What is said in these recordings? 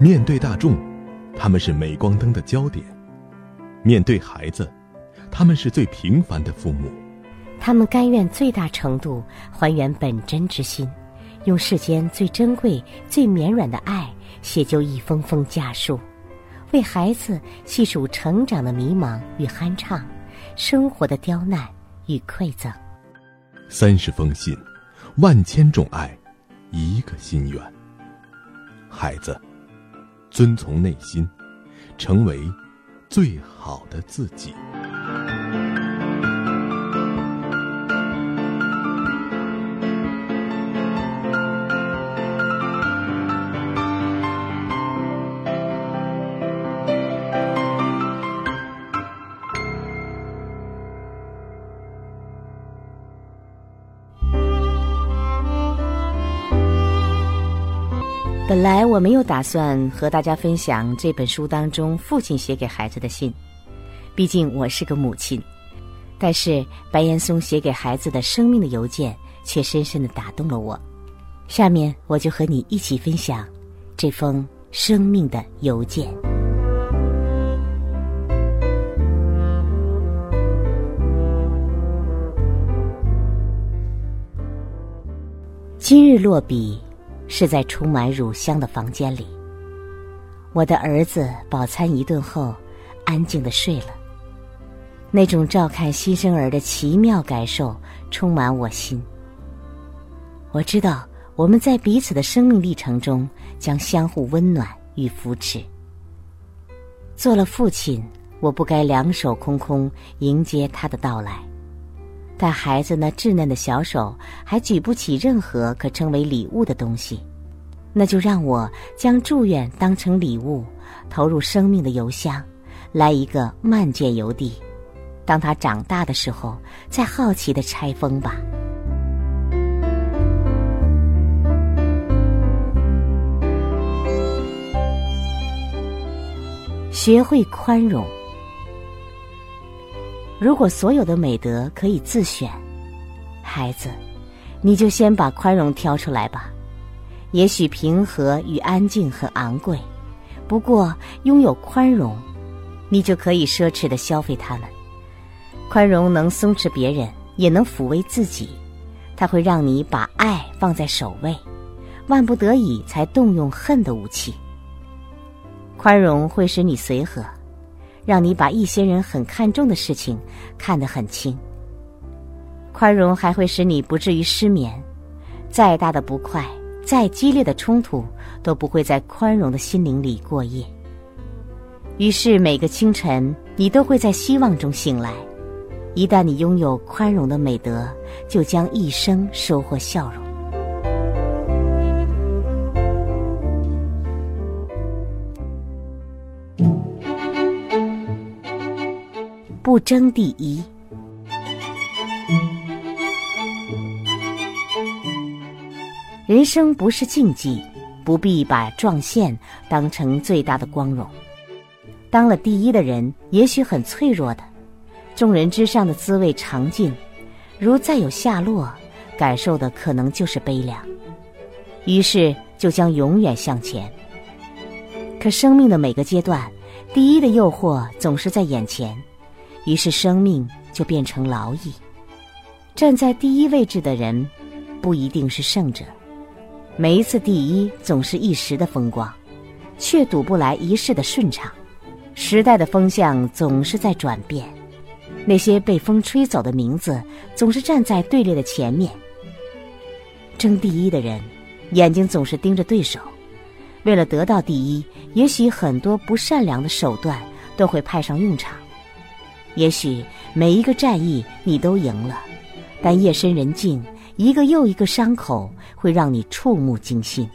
面对大众，他们是镁光灯的焦点；面对孩子，他们是最平凡的父母。他们甘愿最大程度还原本真之心，用世间最珍贵、最绵软的爱写就一封封家书，为孩子细数成长的迷茫与酣畅，生活的刁难与馈赠。三十封信，万千种爱，一个心愿。孩子，遵从内心，成为最好的自己。本来我没有打算和大家分享这本书当中父亲写给孩子的信，毕竟我是个母亲。但是白岩松写给孩子的生命的邮件却深深的打动了我。下面我就和你一起分享这封生命的邮件。今日落笔。是在充满乳香的房间里，我的儿子饱餐一顿后，安静的睡了。那种照看新生儿的奇妙感受充满我心。我知道我们在彼此的生命历程中将相互温暖与扶持。做了父亲，我不该两手空空迎接他的到来。但孩子那稚嫩的小手还举不起任何可称为礼物的东西，那就让我将祝愿当成礼物，投入生命的邮箱，来一个慢见邮递。当他长大的时候，再好奇的拆封吧。学会宽容。如果所有的美德可以自选，孩子，你就先把宽容挑出来吧。也许平和与安静很昂贵，不过拥有宽容，你就可以奢侈的消费它们。宽容能松弛别人，也能抚慰自己。它会让你把爱放在首位，万不得已才动用恨的武器。宽容会使你随和。让你把一些人很看重的事情看得很轻。宽容还会使你不至于失眠，再大的不快，再激烈的冲突，都不会在宽容的心灵里过夜。于是每个清晨，你都会在希望中醒来。一旦你拥有宽容的美德，就将一生收获笑容。不争第一。人生不是竞技，不必把撞线当成最大的光荣。当了第一的人，也许很脆弱的，众人之上的滋味尝尽，如再有下落，感受的可能就是悲凉。于是就将永远向前。可生命的每个阶段，第一的诱惑总是在眼前。于是，生命就变成劳役。站在第一位置的人，不一定是胜者。每一次第一，总是一时的风光，却赌不来一世的顺畅。时代的风向总是在转变，那些被风吹走的名字，总是站在队列的前面。争第一的人，眼睛总是盯着对手。为了得到第一，也许很多不善良的手段都会派上用场。也许每一个战役你都赢了，但夜深人静，一个又一个伤口会让你触目惊心。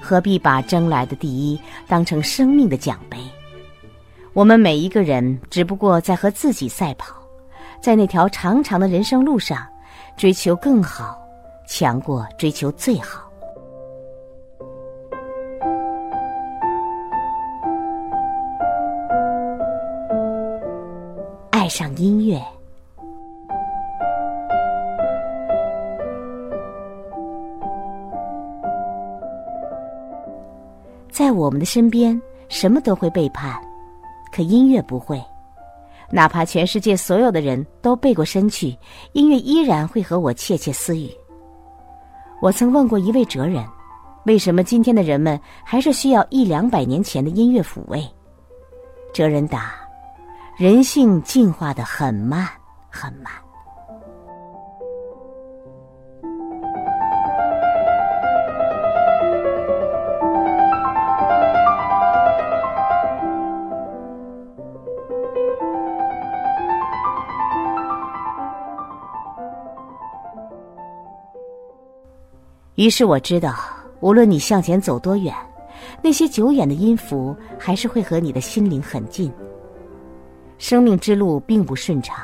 何必把争来的第一当成生命的奖杯？我们每一个人只不过在和自己赛跑，在那条长长的人生路上，追求更好，强过追求最好。爱上音乐。在我们的身边什么都会背叛可音乐不会。哪怕全世界所有的人都背过身去音乐依然会和我窃窃私语。我曾问过一位哲人为什么今天的人们还是需要一两百年前的音乐抚慰？哲人答人性进化的很慢，很慢。于是我知道，无论你向前走多远，那些久远的音符还是会和你的心灵很近。生命之路并不顺畅，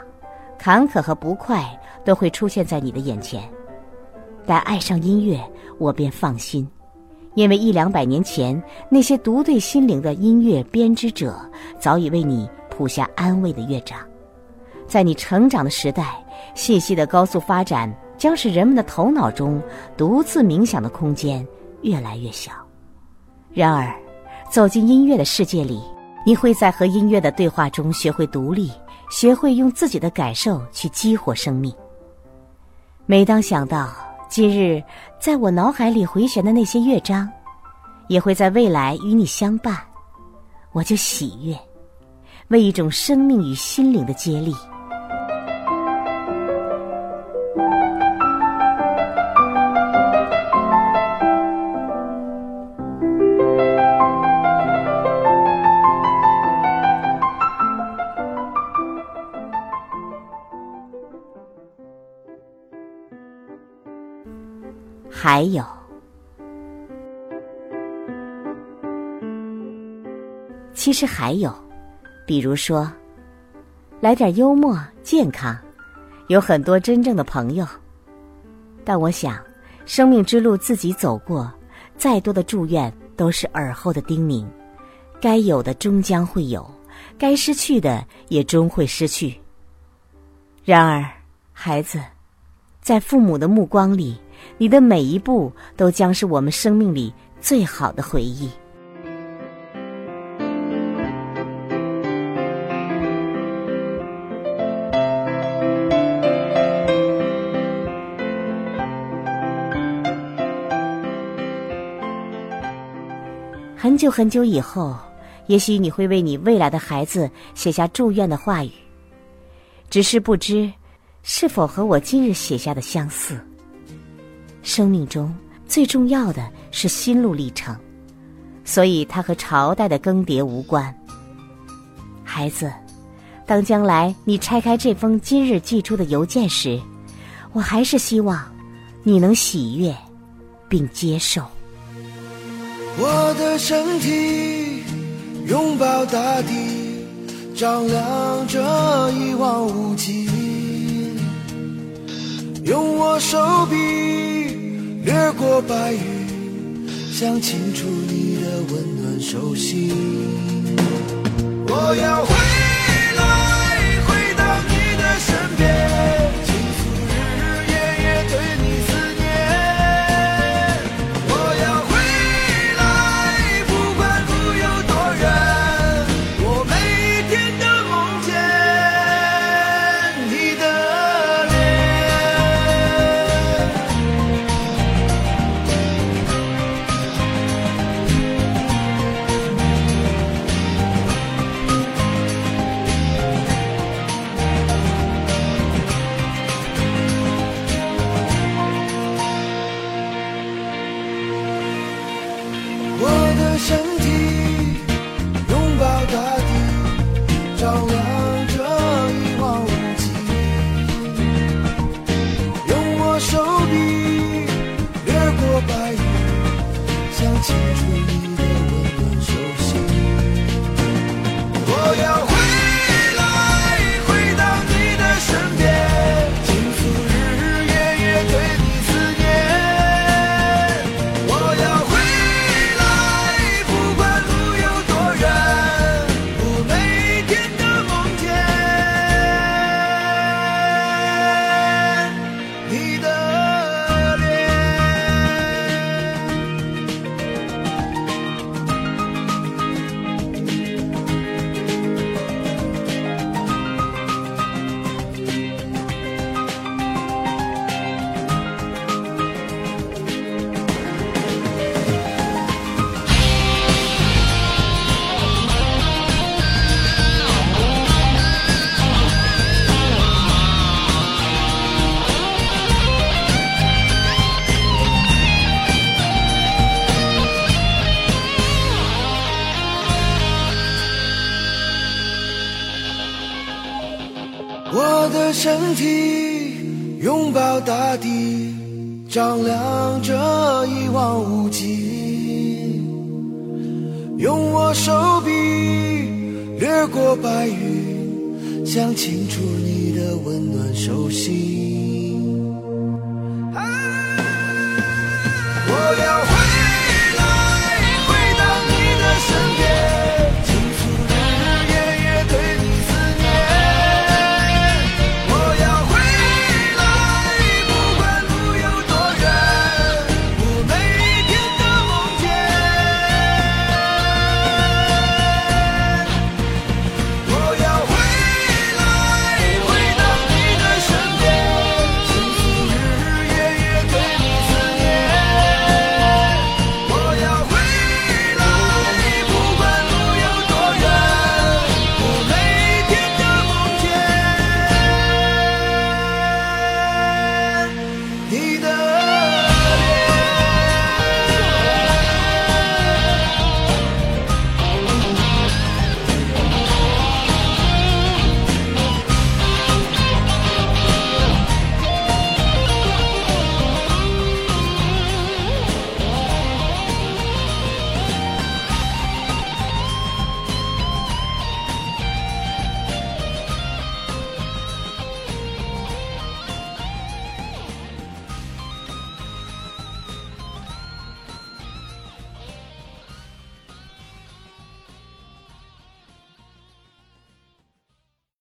坎坷和不快都会出现在你的眼前。但爱上音乐，我便放心，因为一两百年前那些独对心灵的音乐编织者，早已为你谱下安慰的乐章。在你成长的时代，信息的高速发展。将使人们的头脑中独自冥想的空间越来越小。然而，走进音乐的世界里，你会在和音乐的对话中学会独立，学会用自己的感受去激活生命。每当想到今日在我脑海里回旋的那些乐章，也会在未来与你相伴，我就喜悦，为一种生命与心灵的接力。还有，其实还有，比如说，来点幽默、健康，有很多真正的朋友。但我想，生命之路自己走过，再多的祝愿都是耳后的叮咛。该有的终将会有，该失去的也终会失去。然而，孩子，在父母的目光里。你的每一步都将是我们生命里最好的回忆。很久很久以后，也许你会为你未来的孩子写下祝愿的话语，只是不知是否和我今日写下的相似。生命中最重要的是心路历程，所以它和朝代的更迭无关。孩子，当将来你拆开这封今日寄出的邮件时，我还是希望你能喜悦并接受。我的身体拥抱大地，照亮着一望无际，用我手臂。过白云，想清楚你的温暖手心。我要回身体身体，拥抱大地，丈量着一望无际。用我手臂掠过白云，想清楚你的温暖手心。啊、我要。